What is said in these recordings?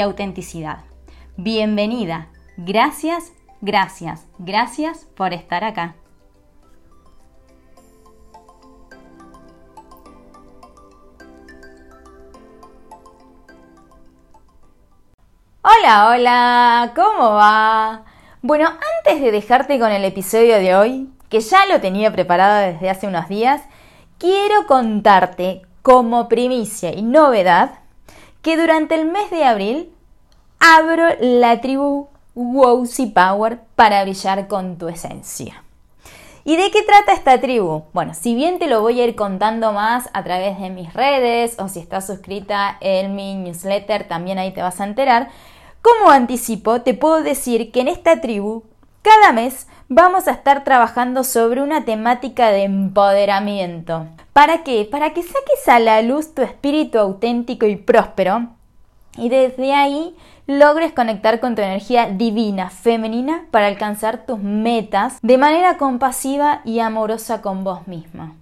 autenticidad. Bienvenida. Gracias, gracias, gracias por estar acá. Hola, hola, ¿cómo va? Bueno, antes de dejarte con el episodio de hoy, que ya lo tenía preparado desde hace unos días, quiero contarte como primicia y novedad que durante el mes de abril abro la tribu Wowsy Power para brillar con tu esencia. ¿Y de qué trata esta tribu? Bueno, si bien te lo voy a ir contando más a través de mis redes o si estás suscrita en mi newsletter, también ahí te vas a enterar. Como anticipo, te puedo decir que en esta tribu, cada mes vamos a estar trabajando sobre una temática de empoderamiento. ¿Para qué? Para que saques a la luz tu espíritu auténtico y próspero y desde ahí logres conectar con tu energía divina, femenina, para alcanzar tus metas de manera compasiva y amorosa con vos misma.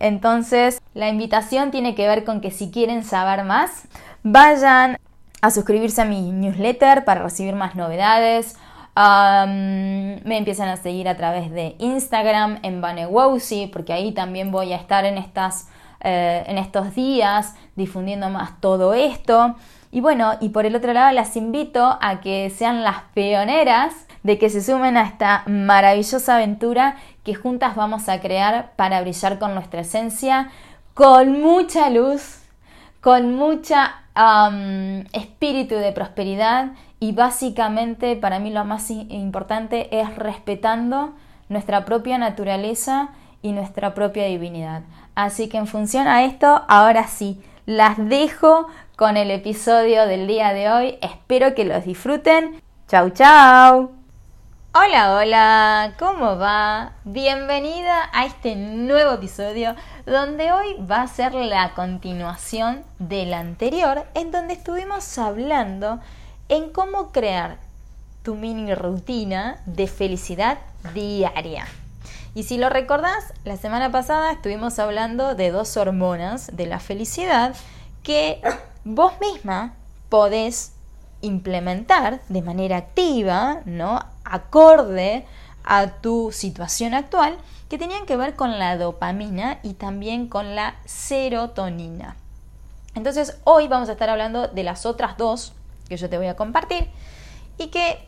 Entonces, la invitación tiene que ver con que si quieren saber más, vayan a suscribirse a mi newsletter para recibir más novedades, me empiezan a seguir a través de Instagram en Banewowsi, porque ahí también voy a estar en, estas, eh, en estos días difundiendo más todo esto. Y bueno, y por el otro lado las invito a que sean las pioneras de que se sumen a esta maravillosa aventura que juntas vamos a crear para brillar con nuestra esencia, con mucha luz, con mucha espíritu de prosperidad y básicamente para mí lo más importante es respetando nuestra propia naturaleza y nuestra propia divinidad. Así que en función a esto, ahora sí, las dejo con el episodio del día de hoy. Espero que los disfruten. Chau, chau. Hola, hola, ¿cómo va? Bienvenida a este nuevo episodio donde hoy va a ser la continuación del anterior en donde estuvimos hablando en cómo crear tu mini rutina de felicidad diaria. Y si lo recordás, la semana pasada estuvimos hablando de dos hormonas de la felicidad que vos misma podés implementar de manera activa, ¿no? Acorde a tu situación actual, que tenían que ver con la dopamina y también con la serotonina. Entonces, hoy vamos a estar hablando de las otras dos que yo te voy a compartir y que,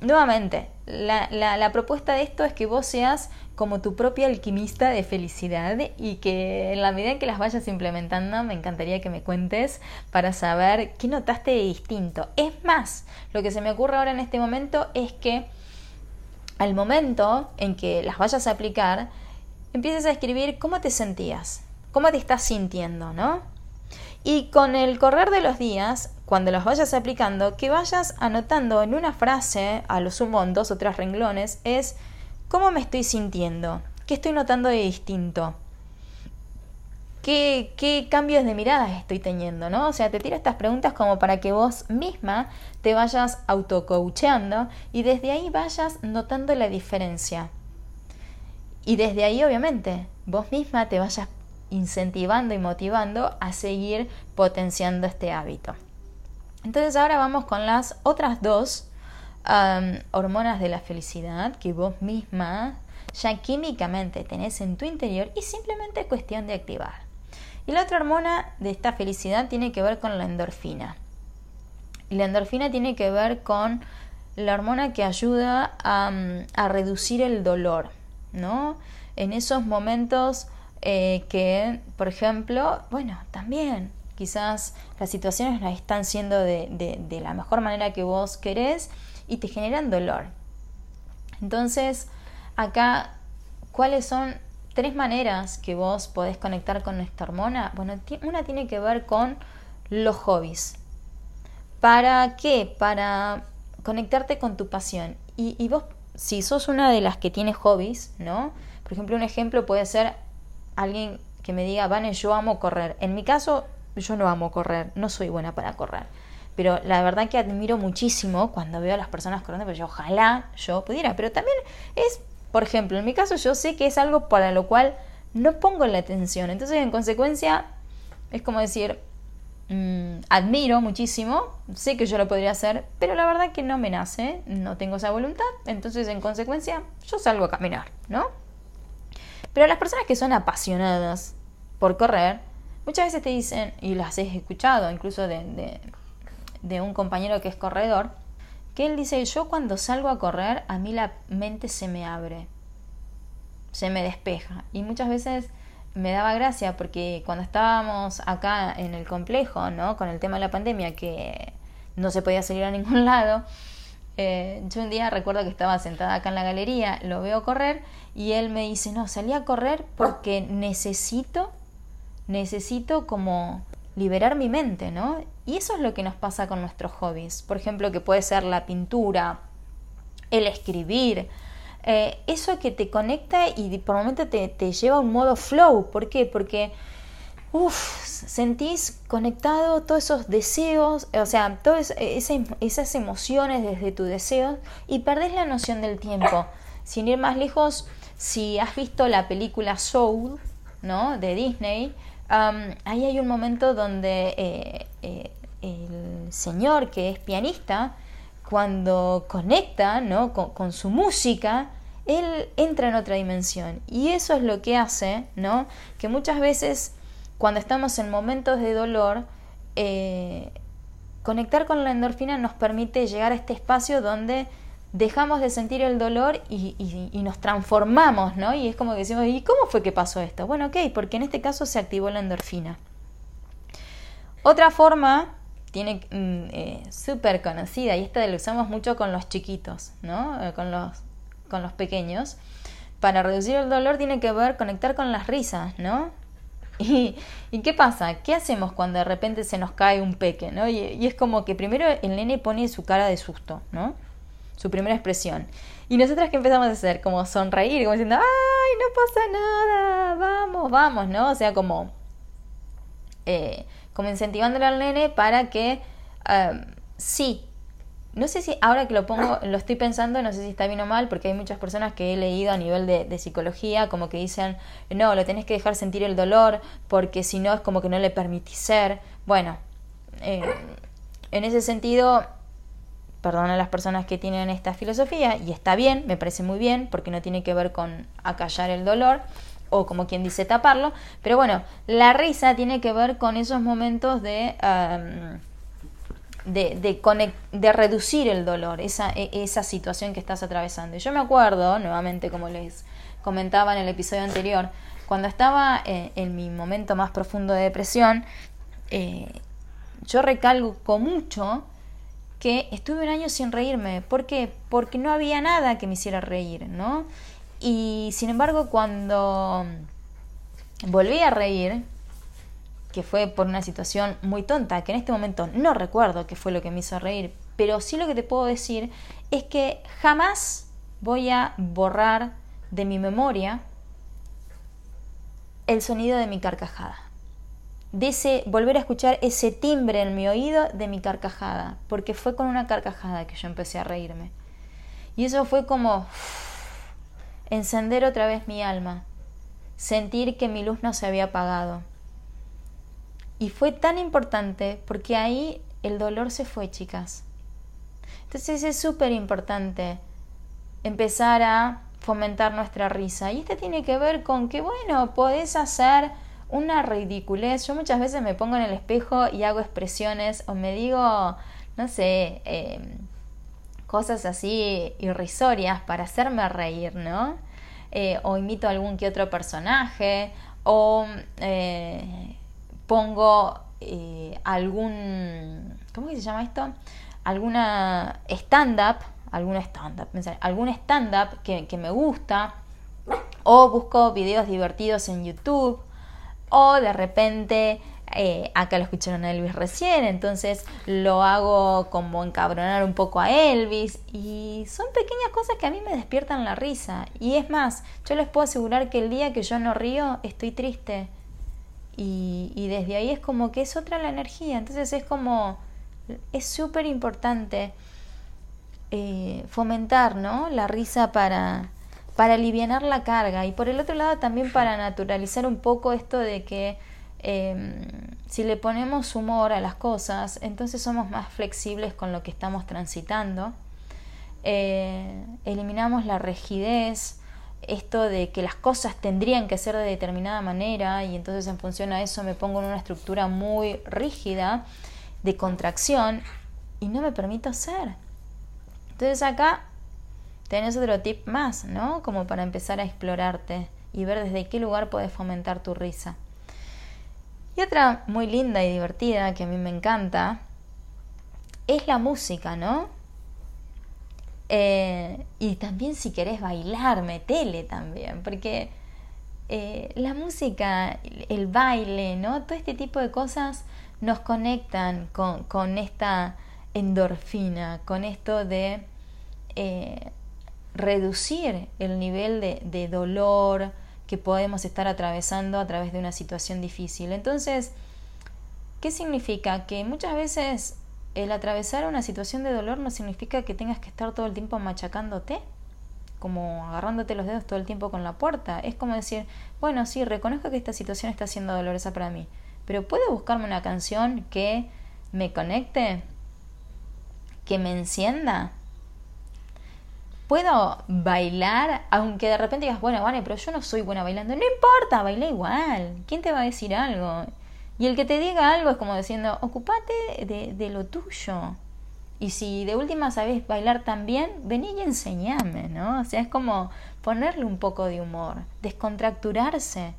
nuevamente, la, propuesta de esto es que vos seas como tu propia alquimista de felicidad y que en la medida en que las vayas implementando me encantaría que me cuentes para saber qué notaste de distinto. Es más, lo que se me ocurre ahora en este momento es que al momento en que las vayas a aplicar, empieces a escribir cómo te sentías, cómo te estás sintiendo, ¿no? Y con el correr de los días, cuando los vayas aplicando, que vayas anotando en una frase, a lo sumo en dos o tres renglones, es ¿cómo me estoy sintiendo? ¿Qué estoy notando de distinto? ¿Qué, qué cambios de miradas estoy teniendo? ¿no? O sea, te tiro estas preguntas como para que vos misma te vayas autocoacheando y desde ahí vayas notando la diferencia. Y desde ahí, obviamente, vos misma te vayas incentivando y motivando a seguir potenciando este hábito. Entonces ahora vamos con las otras dos hormonas de la felicidad que vos misma ya químicamente tenés en tu interior y simplemente es cuestión de activar. Y la otra hormona de esta felicidad tiene que ver con la endorfina. Y la endorfina tiene que ver con la hormona que ayuda a, a reducir el dolor, ¿no? En esos momentos eh, que, por ejemplo, bueno, también quizás las situaciones no están siendo de, la mejor manera que vos querés y te generan dolor. Entonces, acá, ¿cuáles son tres maneras que vos podés conectar con esta hormona? Bueno, una tiene que ver con los hobbies. ¿Para qué? Para conectarte con tu pasión. Y, y vos, si sos una de las que tiene hobbies, ¿no? Por ejemplo, un ejemplo puede ser alguien que me diga, Vane, yo amo correr. En mi caso, yo no amo correr, no soy buena para correr. Pero la verdad que admiro muchísimo cuando veo a las personas corriendo, pero yo ojalá yo pudiera. Pero también es, por ejemplo, en mi caso yo sé que es algo para lo cual no pongo la atención. Entonces, en consecuencia, es como decir, mm, admiro muchísimo, sé que yo lo podría hacer, pero la verdad que no me nace, no tengo esa voluntad. Entonces, en consecuencia, yo salgo a caminar, ¿no? Pero las personas que son apasionadas por correr, muchas veces te dicen, y las he escuchado incluso de, de, un compañero que es corredor, que él dice, yo cuando salgo a correr, a mí la mente se me abre, se me despeja. Y muchas veces me daba gracia porque cuando estábamos acá en el complejo, ¿no? Con el tema de la pandemia, que no se podía salir a ningún lado, eh, yo un día recuerdo que estaba sentada acá en la galería, lo veo correr y él me dice, no, salí a correr porque necesito, necesito como liberar mi mente, ¿no? Y eso es lo que nos pasa con nuestros hobbies. Por ejemplo, que puede ser la pintura, el escribir, eh, eso que te conecta y por momento te, te lleva a un modo flow. ¿Por qué? Porque Uf, sentís conectado todos esos deseos, o sea, todas esas emociones desde tu deseo y perdés la noción del tiempo. Sin ir más lejos, si has visto la película Soul, ¿no? De Disney, ahí hay un momento donde eh, eh, el señor que es pianista, cuando conecta, ¿no? Con, su música, él entra en otra dimensión. Y eso es lo que hace, ¿no? Que muchas veces cuando estamos en momentos de dolor, eh, conectar con la endorfina nos permite llegar a este espacio donde dejamos de sentir el dolor y, nos transformamos, ¿no? Y es como que decimos, ¿y cómo fue que pasó esto? Bueno, ok, porque en este caso se activó la endorfina. Otra forma, tiene mm, eh, súper conocida, y esta la usamos mucho con los chiquitos, ¿no? Eh, con, los, con los pequeños. Para reducir el dolor tiene que ver conectar con las risas, ¿no? ¿Y, qué pasa? ¿Qué hacemos cuando de repente se nos cae un peque? ¿no? Y, es como que primero el nene pone su cara de susto, ¿no? Su primera expresión. Y nosotras que empezamos a hacer, como sonreír, como diciendo, ¡ay, no pasa nada! Vamos, vamos, ¿no? O sea, como, eh, como incentivándole al nene para que eh, sí, no sé si ahora que lo pongo, lo estoy pensando, no sé si está bien o mal, porque hay muchas personas que he leído a nivel de, psicología como que dicen, no, lo tenés que dejar sentir el dolor, porque si no es como que no le permitís ser. Bueno, eh, en ese sentido, perdón a las personas que tienen esta filosofía, y está bien, me parece muy bien, porque no tiene que ver con acallar el dolor, o como quien dice taparlo, pero bueno, la risa tiene que ver con esos momentos de de, de, reducir el dolor, esa, e, esa situación que estás atravesando. Y yo me acuerdo, nuevamente como les comentaba en el episodio anterior, cuando estaba eh, en, mi momento más profundo de depresión, eh, yo recalco mucho que estuve un año sin reírme. ¿Por qué? Porque no había nada que me hiciera reír, ¿no? Y sin embargo, cuando volví a reír, que fue por una situación muy tonta, que en este momento no recuerdo qué fue lo que me hizo reír, pero sí lo que te puedo decir es que jamás voy a borrar de mi memoria el sonido de mi carcajada. De ese, volver a escuchar ese timbre en mi oído de mi carcajada, porque fue con una carcajada que yo empecé a reírme. Y eso fue como encender otra vez mi alma, sentir que mi luz no se había apagado y fue tan importante porque ahí el dolor se fue, chicas. Entonces es súper importante empezar a fomentar nuestra risa. Y este tiene que ver con que, bueno, podés hacer una ridiculez. Yo muchas veces me pongo en el espejo y hago expresiones o me digo, no sé, em, cosas así irrisorias para hacerme reír, ¿no? Eh, o imito a algún que otro personaje, o eh, pongo eh, algún, ¿cómo se llama esto? Alguna stand-up, alguna stand-up, algún stand-up que, me gusta, o busco videos divertidos en YouTube, o de repente eh, acá lo escucharon a Elvis recién, entonces lo hago como encabronar un poco a Elvis y son pequeñas cosas que a mí me despiertan la risa. Y es más, yo les puedo asegurar que el día que yo no río estoy triste. Y, y desde ahí es como que es otra la energía, entonces es como, es súper importante eh, fomentar ¿no? la risa para, para aliviar la carga y por el otro lado también para naturalizar un poco esto de que Em, si le ponemos humor a las cosas, entonces somos más flexibles con lo que estamos transitando. Eh, eliminamos la rigidez, esto de que las cosas tendrían que ser de determinada manera y entonces en función a eso me pongo en una estructura muy rígida de contracción y no me permito ser. Entonces acá tenés otro tip más, ¿no? Como para empezar a explorarte y ver desde qué lugar puedes fomentar tu risa. Y otra muy linda y divertida que a mí me encanta es la música, ¿no? Eh, y también si querés bailar, metele también, porque eh, la música, el baile, ¿no? Todo este tipo de cosas nos conectan con, esta endorfina, con esto de eh, reducir el nivel de, de dolor, que podemos estar atravesando a través de una situación difícil. Entonces, ¿qué significa? Que muchas veces el atravesar una situación de dolor no significa que tengas que estar todo el tiempo machacándote, como agarrándote los dedos todo el tiempo con la puerta. Es como decir, bueno, sí, reconozco que esta situación está siendo dolorosa para mí, pero ¿puedo buscarme una canción que me conecte? ¿Que me encienda? Puedo bailar, aunque de repente digas, bueno, vale, pero yo no soy buena bailando. No importa, baila igual. ¿Quién te va a decir algo? Y el que te diga algo es como diciendo, ocupate de, lo tuyo. Y si de última sabes bailar también, vení y enseñame, ¿no? O sea, es como ponerle un poco de humor, descontracturarse.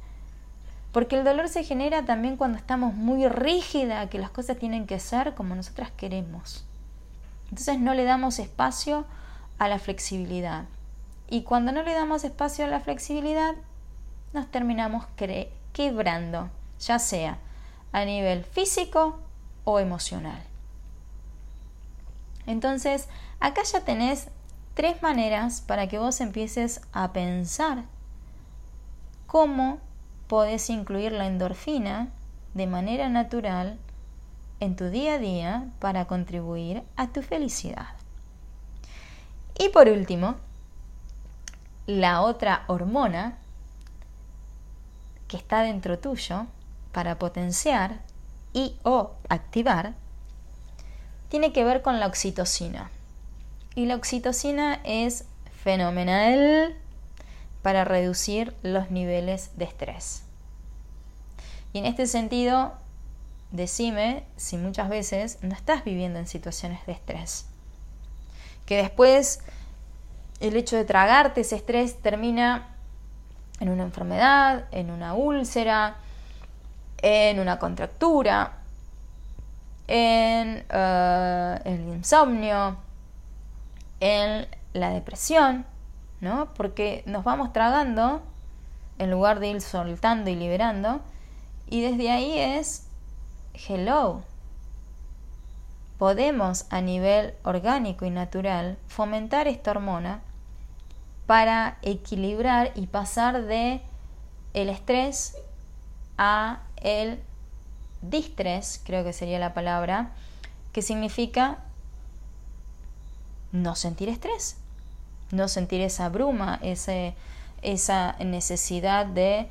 Porque el dolor se genera también cuando estamos muy rígida, que las cosas tienen que ser como nosotras queremos. Entonces no le damos espacio a la flexibilidad. Y cuando no le damos espacio a la flexibilidad, nos terminamos quebrando, ya sea a nivel físico o emocional. Entonces, acá ya tenés tres maneras para que vos empieces a pensar cómo podés incluir la endorfina de manera natural en tu día a día para contribuir a tu felicidad. Y por último, la otra hormona que está dentro tuyo para potenciar y o activar tiene que ver con la oxitocina. Y la oxitocina es fenomenal para reducir los niveles de estrés. Y en este sentido, decime si muchas veces no estás viviendo en situaciones de estrés que después el hecho de tragarte ese estrés termina en una enfermedad, en una úlcera, en una contractura, en eh, el insomnio, en la depresión, ¿no? Porque nos vamos tragando en lugar de ir soltando y liberando, y desde ahí es hello, podemos a nivel orgánico y natural fomentar esta hormona para equilibrar y pasar de el estrés a el distrés, creo que sería la palabra, que significa no sentir estrés, no sentir esa bruma, ese, esa necesidad de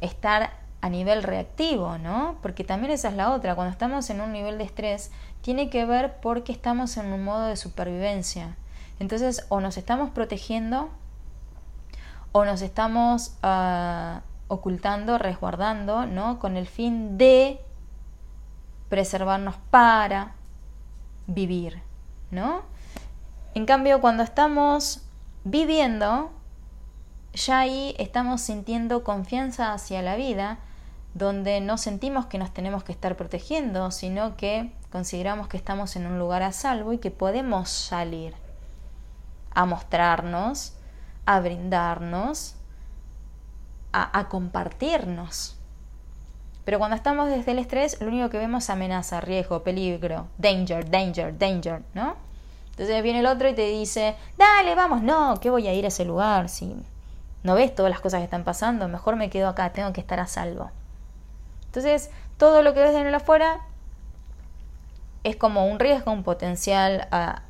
estar a nivel reactivo, ¿no? Porque también esa es la otra, cuando estamos en un nivel de estrés, tiene que ver porque estamos en un modo de supervivencia. Entonces, o nos estamos protegiendo o nos estamos ah, ocultando, resguardando, ¿no? Con el fin de preservarnos para vivir, ¿no? En cambio, cuando estamos viviendo, ya ahí estamos sintiendo confianza hacia la vida, donde no sentimos que nos tenemos que estar protegiendo, sino que consideramos que estamos en un lugar a salvo y que podemos salir a mostrarnos, a brindarnos, a, compartirnos. Pero cuando estamos desde el estrés, lo único que vemos es amenaza, riesgo, peligro, danger, danger, danger, ¿no? Entonces viene el otro y te dice, dale, vamos, no, ¿qué voy a ir a ese lugar? Si no ves todas las cosas que están pasando, mejor me quedo acá, tengo que estar a salvo. Entonces, todo lo que ves en el afuera es como un riesgo, un potencial, a,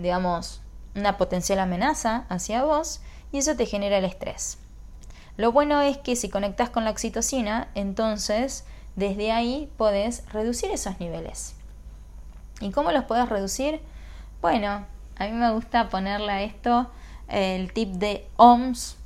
digamos, una potencial amenaza hacia vos y eso te genera el estrés. Lo bueno es que si conectas con la oxitocina, entonces desde ahí podés reducir esos niveles. ¿Y cómo los puedes reducir? Bueno, a mí me gusta ponerle a esto el tip de OMS,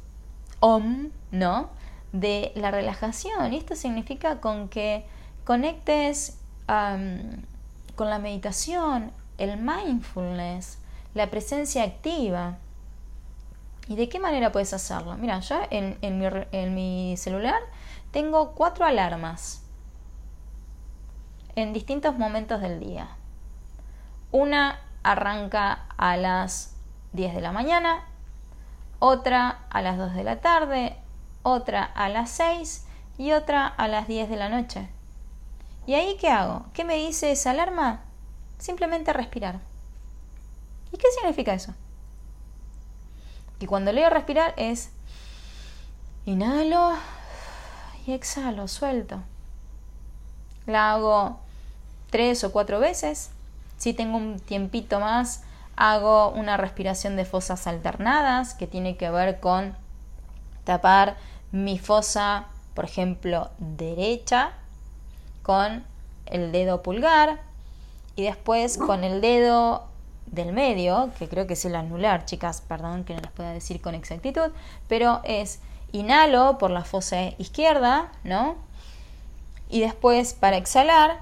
OM, ¿no? De la relajación. Y esto significa con que conectes con la meditación, el mindfulness, la presencia activa. ¿Y de qué manera puedes hacerlo? Mira, yo en, mi, en mi celular tengo cuatro alarmas en distintos momentos del día. Una arranca a las 10 de la mañana, otra a las 2 de la tarde, otra a las 6 y otra a las 10 de la noche. ¿Y ahí qué hago? ¿Qué me dice esa alarma? Simplemente respirar. ¿Y qué significa eso? Y cuando leo respirar es inhalo y exhalo, suelto. La hago tres o cuatro veces. Si tengo un tiempito más, hago una respiración de fosas alternadas que tiene que ver con tapar mi fosa, por ejemplo, derecha con el dedo pulgar y después con el dedo del medio, que creo que es el anular, chicas, perdón que no les pueda decir con exactitud, pero es inhalo por la fosa izquierda, ¿no? Y después para exhalar,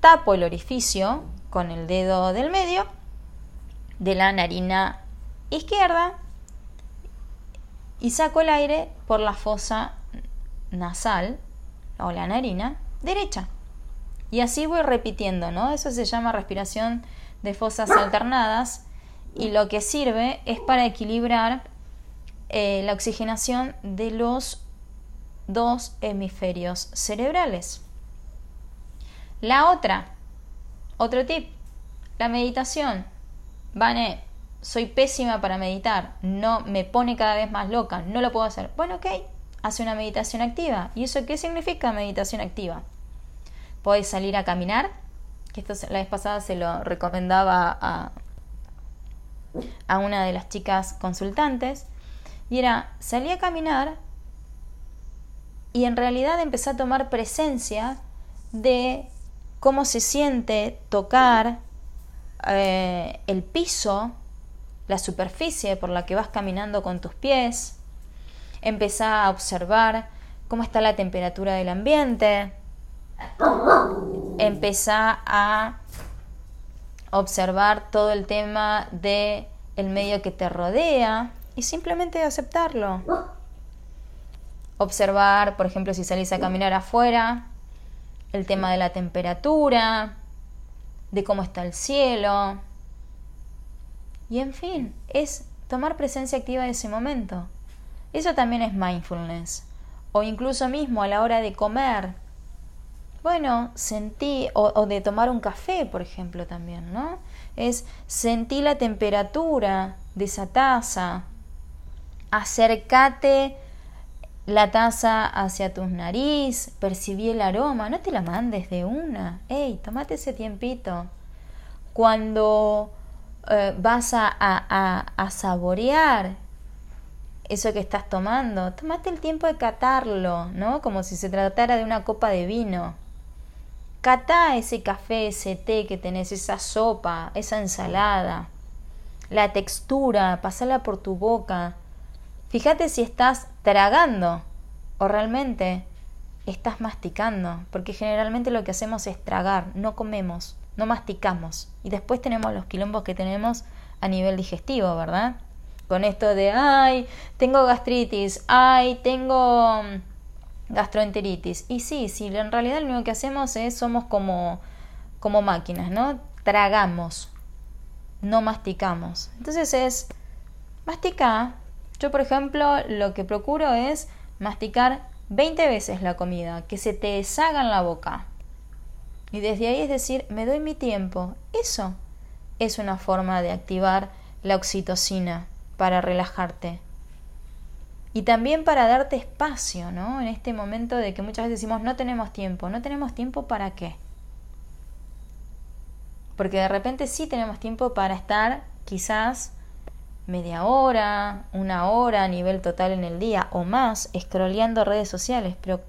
tapo el orificio con el dedo del medio de la narina izquierda y saco el aire por la fosa nasal o la narina derecha. Y así voy repitiendo, ¿no? Eso se llama respiración de fosas alternadas y lo que sirve es para equilibrar eh, la oxigenación de los dos hemisferios cerebrales. La otra, otro tip, la meditación. Vane, soy pésima para meditar, no me pone cada vez más loca, no lo puedo hacer. Bueno, ok, hace una meditación activa. ¿Y eso qué significa meditación activa? Puedes salir a caminar, que esto la vez pasada se lo recomendaba a, a una de las chicas consultantes, y era, salí a caminar y en realidad empecé a tomar presencia de cómo se siente tocar eh, el piso, la superficie por la que vas caminando con tus pies, empezá a observar cómo está la temperatura del ambiente, empezá a observar todo el tema de el medio que te rodea y simplemente aceptarlo. Observar, por ejemplo, si salís a caminar afuera, el tema de la temperatura, de cómo está el cielo. Y en fin, es tomar presencia activa de ese momento. Eso también es mindfulness. O incluso mismo a la hora de comer. Bueno, sentí, o, de tomar un café, por ejemplo, también, ¿no? Es sentí la temperatura de esa taza. Acércate la taza hacia tu nariz, percibí el aroma, no te la mandes de una, hey, tomate ese tiempito. Cuando eh, vas a, a, saborear eso que estás tomando, tomate el tiempo de catarlo, ¿no? Como si se tratara de una copa de vino. Catá ese café, ese té que tenés, esa sopa, esa ensalada. La textura, pasala por tu boca. Fíjate si estás tragando o realmente estás masticando, porque generalmente lo que hacemos es tragar, no comemos, no masticamos y después tenemos los quilombos que tenemos a nivel digestivo, ¿verdad? Con esto de, ay, tengo gastritis, ay, tengo mm, gastroenteritis. Y sí, sí, en realidad lo único que hacemos es, somos como, como máquinas, ¿no? Tragamos, no masticamos. Entonces es, mastica, yo, por ejemplo, lo que procuro es masticar 20 veces la comida, que se te deshaga en la boca. Y desde ahí es decir, me doy mi tiempo. Eso es una forma de activar la oxitocina para relajarte. Y también para darte espacio, ¿no? En este momento de que muchas veces decimos, no tenemos tiempo. ¿No tenemos tiempo para qué? Porque de repente sí tenemos tiempo para estar quizás media hora, una hora a nivel total en el día o más, scrolleando redes sociales, pero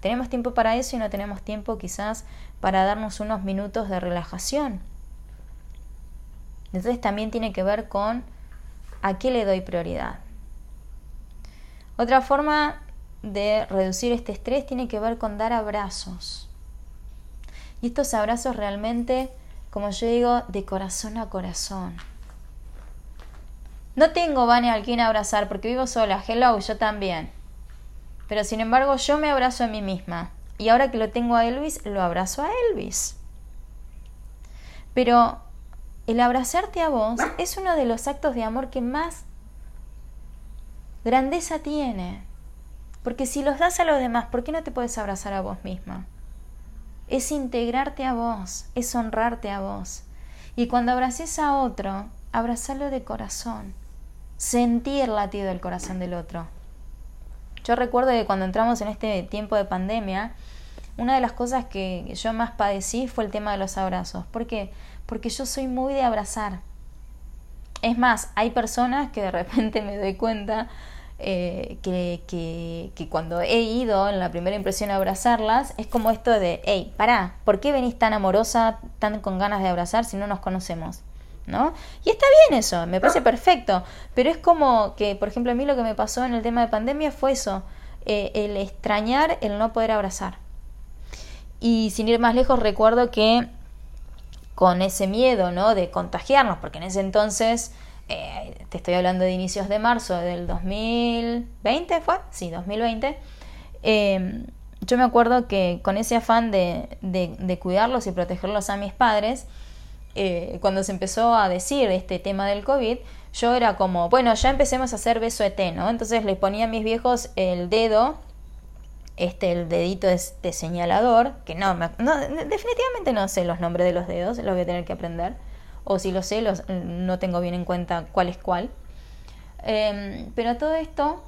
tenemos tiempo para eso y no tenemos tiempo quizás para darnos unos minutos de relajación. Entonces también tiene que ver con a qué le doy prioridad. Otra forma de reducir este estrés tiene que ver con dar abrazos. Y estos abrazos realmente, como yo digo, de corazón a corazón. No tengo, Vane, a quien abrazar porque vivo sola. Hello, yo también. Pero sin embargo, yo me abrazo a mí misma. Y ahora que lo tengo a Elvis, lo abrazo a Elvis. Pero el abrazarte a vos es uno de los actos de amor que más grandeza tiene. Porque si los das a los demás, ¿por qué no te puedes abrazar a vos misma? Es integrarte a vos, es honrarte a vos. Y cuando abraces a otro, abrazarlo de corazón sentir el latido del corazón del otro. Yo recuerdo que cuando entramos en este tiempo de pandemia, una de las cosas que yo más padecí fue el tema de los abrazos. ¿Por qué? Porque yo soy muy de abrazar. Es más, hay personas que de repente me doy cuenta eh, que, que, que, cuando he ido en la primera impresión a abrazarlas, es como esto de, hey, pará, ¿por qué venís tan amorosa, tan con ganas de abrazar si no nos conocemos? ¿No? Y está bien eso, me parece perfecto, pero es como que, por ejemplo, a mí lo que me pasó en el tema de pandemia fue eso, eh, el extrañar, el no poder abrazar. Y sin ir más lejos, recuerdo que con ese miedo, ¿no? De contagiarnos, porque en ese entonces, eh, te estoy hablando de inicios de marzo del 2020, ¿fue? Sí, 2020. Em, yo me acuerdo que con ese afán de, de cuidarlos y protegerlos a mis padres, eh, cuando se empezó a decir este tema del COVID, yo era como, bueno, ya empecemos a hacer beso ET, ¿no? Entonces les ponía a mis viejos el dedo, este, el dedito de, este señalador, que no, definitivamente no sé los nombres de los dedos, los voy a tener que aprender, o si lo sé, los, no tengo bien en cuenta cuál es cuál. Em, pero todo esto,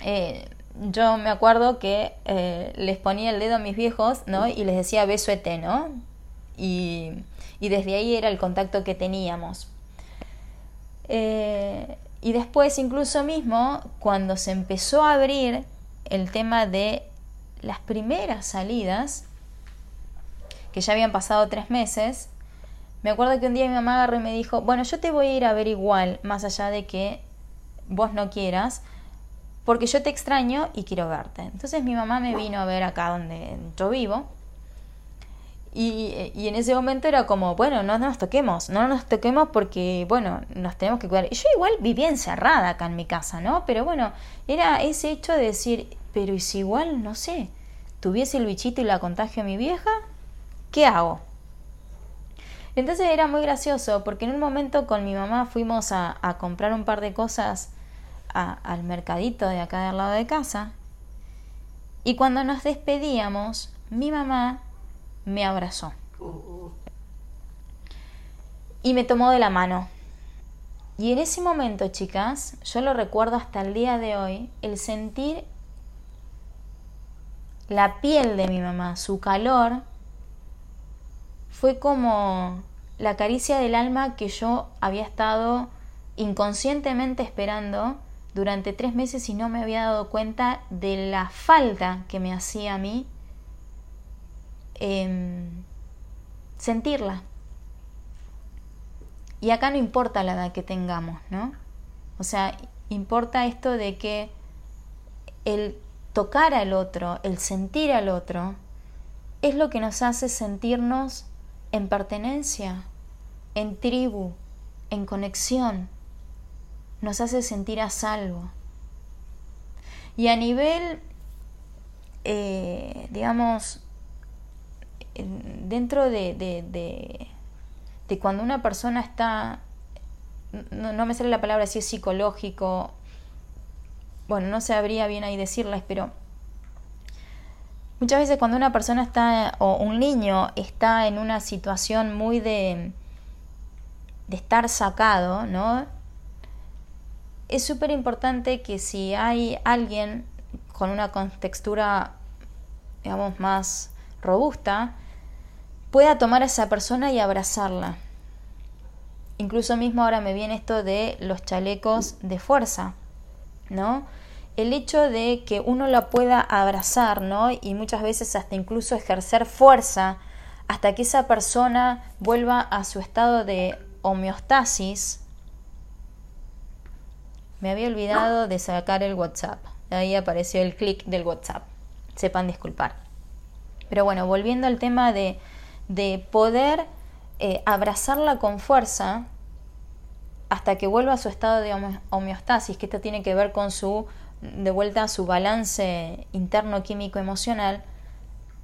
eh, yo me acuerdo que eh, les ponía el dedo a mis viejos, ¿no? Y les decía beso ET, ¿no? Y y desde ahí era el contacto que teníamos. Eh, y después incluso mismo, cuando se empezó a abrir el tema de las primeras salidas, que ya habían pasado tres meses, me acuerdo que un día mi mamá agarró y me dijo, bueno, yo te voy a ir a ver igual, más allá de que vos no quieras, porque yo te extraño y quiero verte. Entonces mi mamá me vino a ver acá donde yo vivo y, en ese momento era como, bueno, no nos toquemos, no nos toquemos porque, bueno, nos tenemos que cuidar. Yo igual vivía encerrada acá en mi casa, ¿no? Pero bueno, era ese hecho de decir, pero ¿y si igual, no sé, tuviese el bichito y la contagio a mi vieja? ¿Qué hago? Entonces era muy gracioso porque en un momento con mi mamá fuimos a, a comprar un par de cosas al mercadito de acá del lado de casa. Y cuando nos despedíamos, mi mamá me abrazó. Y me tomó de la mano. Y en ese momento, chicas, yo lo recuerdo hasta el día de hoy, el sentir la piel de mi mamá, su calor, fue como la caricia del alma que yo había estado inconscientemente esperando durante tres meses y no me había dado cuenta de la falta que me hacía a mí Em, sentirla. Y acá no importa la edad que tengamos, ¿no? O sea, importa esto de que el tocar al otro, el sentir al otro, es lo que nos hace sentirnos en pertenencia, en tribu, en conexión, nos hace sentir a salvo. Y a nivel, eh, digamos, dentro de, de, de, cuando una persona está, no, me sale la palabra si es psicológico, bueno, no sabría bien ahí decirles, pero Muchas veces cuando una persona está, o un niño está en una situación muy de, de estar sacado, ¿no? Es súper importante que si hay alguien con una contextura, digamos, más robusta, pueda tomar a esa persona y abrazarla. Incluso mismo ahora me viene esto de los chalecos de fuerza, ¿no? El hecho de que uno la pueda abrazar, ¿no? Y muchas veces hasta incluso ejercer fuerza hasta que esa persona vuelva a su estado de homeostasis. Me había olvidado de sacar el WhatsApp. Ahí apareció el clic del WhatsApp. Sepan disculpar. Pero bueno, volviendo al tema de, de poder eh, abrazarla con fuerza hasta que vuelva a su estado de homeostasis, que esto tiene que ver con su, de vuelta a su balance interno químico emocional,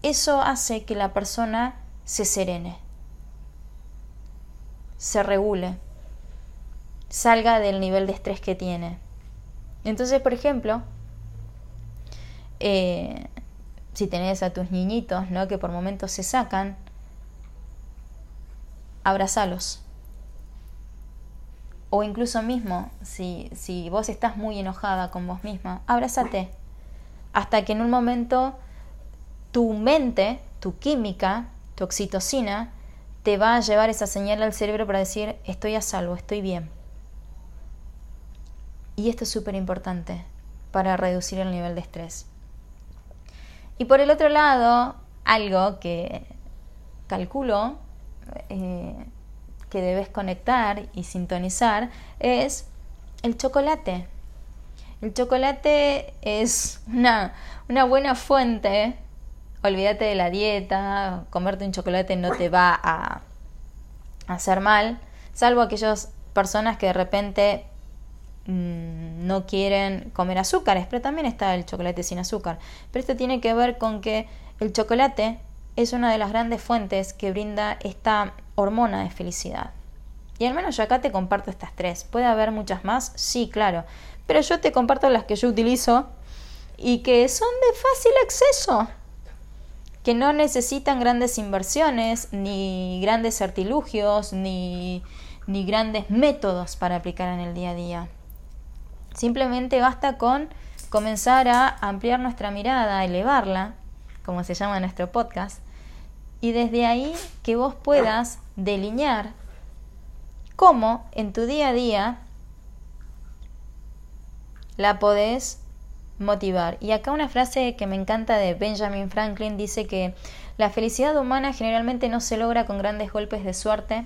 eso hace que la persona se serene, se regule, salga del nivel de estrés que tiene. Entonces, por ejemplo, eh, si tenés a tus niñitos, ¿no? Que por momentos se sacan, abrazalos. O incluso mismo, si, si vos estás muy enojada con vos misma, abrázate. Hasta que en un momento tu mente, tu química, tu oxitocina, te va a llevar esa señal al cerebro para decir, estoy a salvo, estoy bien. Y esto es súper importante para reducir el nivel de estrés. Y por el otro lado, algo que calculo eh, que debes conectar y sintonizar es el chocolate. El chocolate es una, una buena fuente. Olvídate de la dieta, comerte un chocolate no te va a, hacer mal, salvo aquellas personas que de repente mm, no quieren comer azúcares, pero también está el chocolate sin azúcar. Pero esto tiene que ver con que el chocolate es una de las grandes fuentes que brinda esta hormona de felicidad. Y al menos yo acá te comparto estas tres. ¿Puede haber muchas más? Sí, claro. Pero yo te comparto las que yo utilizo y que son de fácil acceso. Que no necesitan grandes inversiones, ni grandes artilugios, ni, ni grandes métodos para aplicar en el día a día. Simplemente basta con comenzar a ampliar nuestra mirada, elevarla como se llama nuestro podcast, y desde ahí que vos puedas delinear cómo en tu día a día la podés motivar. Y acá una frase que me encanta de Benjamin Franklin dice que la felicidad humana generalmente no se logra con grandes golpes de suerte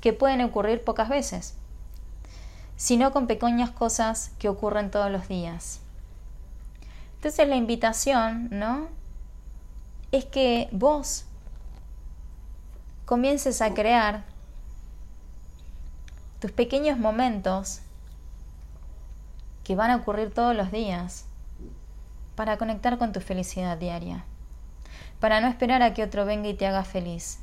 que pueden ocurrir pocas veces, sino con pequeñas cosas que ocurren todos los días. Entonces la invitación, ¿no? Es que vos comiences a crear tus pequeños momentos que van a ocurrir todos los días para conectar con tu felicidad diaria, para no esperar a que otro venga y te haga feliz.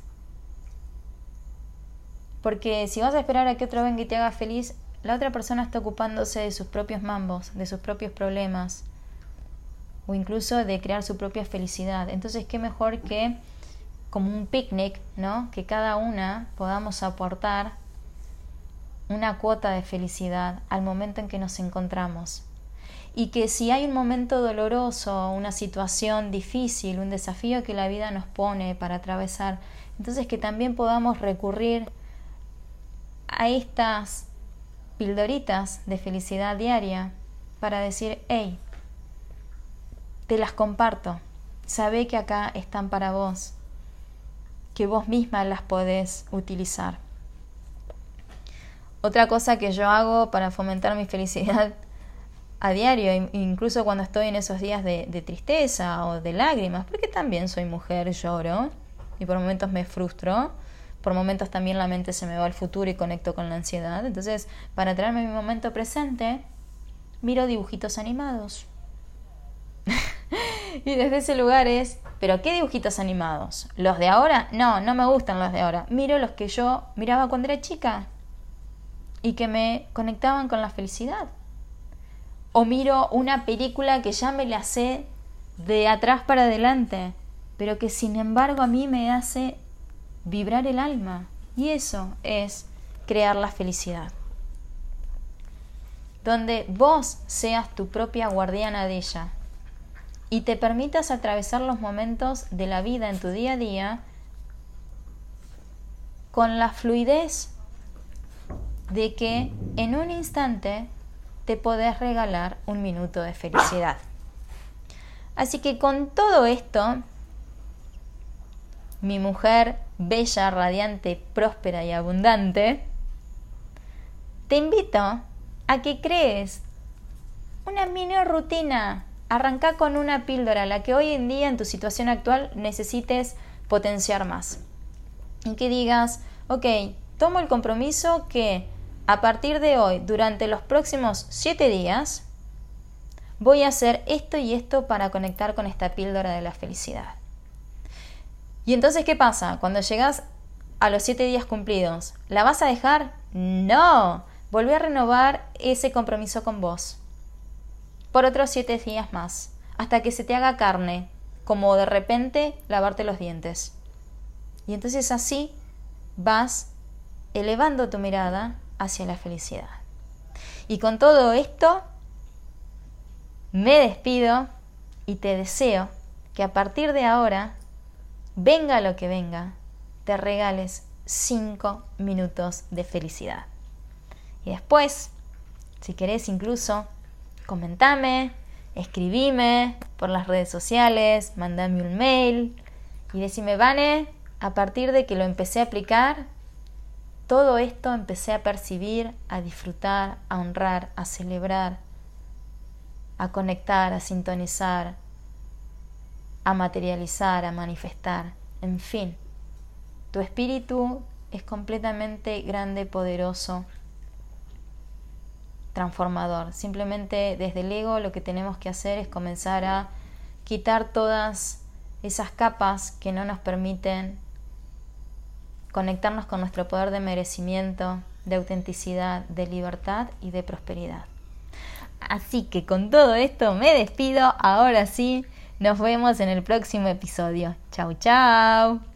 Porque si vas a esperar a que otro venga y te haga feliz, la otra persona está ocupándose de sus propios mambos, de sus propios problemas, o incluso de crear su propia felicidad. Entonces, qué mejor que como un picnic, ¿no? Que cada una podamos aportar una cuota de felicidad al momento en que nos encontramos. Y que si hay un momento doloroso, una situación difícil, un desafío que la vida nos pone para atravesar, entonces que también podamos recurrir a estas pildoritas de felicidad diaria para decir, hey, te las comparto. Sabe que acá están para vos, que vos misma las podés utilizar. Otra cosa que yo hago para fomentar mi felicidad a diario, incluso cuando estoy en esos días de, de, tristeza o de lágrimas, porque también soy mujer, lloro y por momentos me frustro, por momentos también la mente se me va al futuro y conecto con la ansiedad. Entonces, para traerme mi momento presente, miro dibujitos animados. Y desde ese lugar es, pero ¿qué dibujitos animados? ¿Los de ahora? No, no me gustan los de ahora. Miro los que yo miraba cuando era chica y que me conectaban con la felicidad. O miro una película que ya me la sé de atrás para adelante, pero que sin embargo a mí me hace vibrar el alma. Y eso es crear la felicidad. Donde vos seas tu propia guardiana de ella y te permitas atravesar los momentos de la vida en tu día a día con la fluidez de que en un instante te podés regalar un minuto de felicidad. Así que con todo esto, mi mujer bella, radiante, próspera y abundante, te invito a que crees una mini rutina. Arranca con una píldora, la que hoy en día en tu situación actual necesites potenciar más. Y que digas, ok, tomo el compromiso que a partir de hoy, durante los próximos siete días, voy a hacer esto y esto para conectar con esta píldora de la felicidad. Y entonces, ¿qué pasa? Cuando llegas a los siete días cumplidos, ¿la vas a dejar? No, volví a renovar ese compromiso con vos por otros siete días más, hasta que se te haga carne, como de repente lavarte los dientes. Y entonces así vas elevando tu mirada hacia la felicidad. Y con todo esto, me despido y te deseo que a partir de ahora, venga lo que venga, te regales cinco minutos de felicidad. Y después, si querés incluso, comentame, escribime por las redes sociales, mandame un mail y decime, Vane, a partir de que lo empecé a aplicar, todo esto empecé a percibir, a disfrutar, a honrar, a celebrar, a conectar, a sintonizar, a materializar, a manifestar, en fin. Tu espíritu es completamente grande, poderoso, transformador. Simplemente desde el ego lo que tenemos que hacer es comenzar a quitar todas esas capas que no nos permiten conectarnos con nuestro poder de merecimiento, de autenticidad, de libertad y de prosperidad. Así que con todo esto me despido. Ahora sí, nos vemos en el próximo episodio. Chau, chau.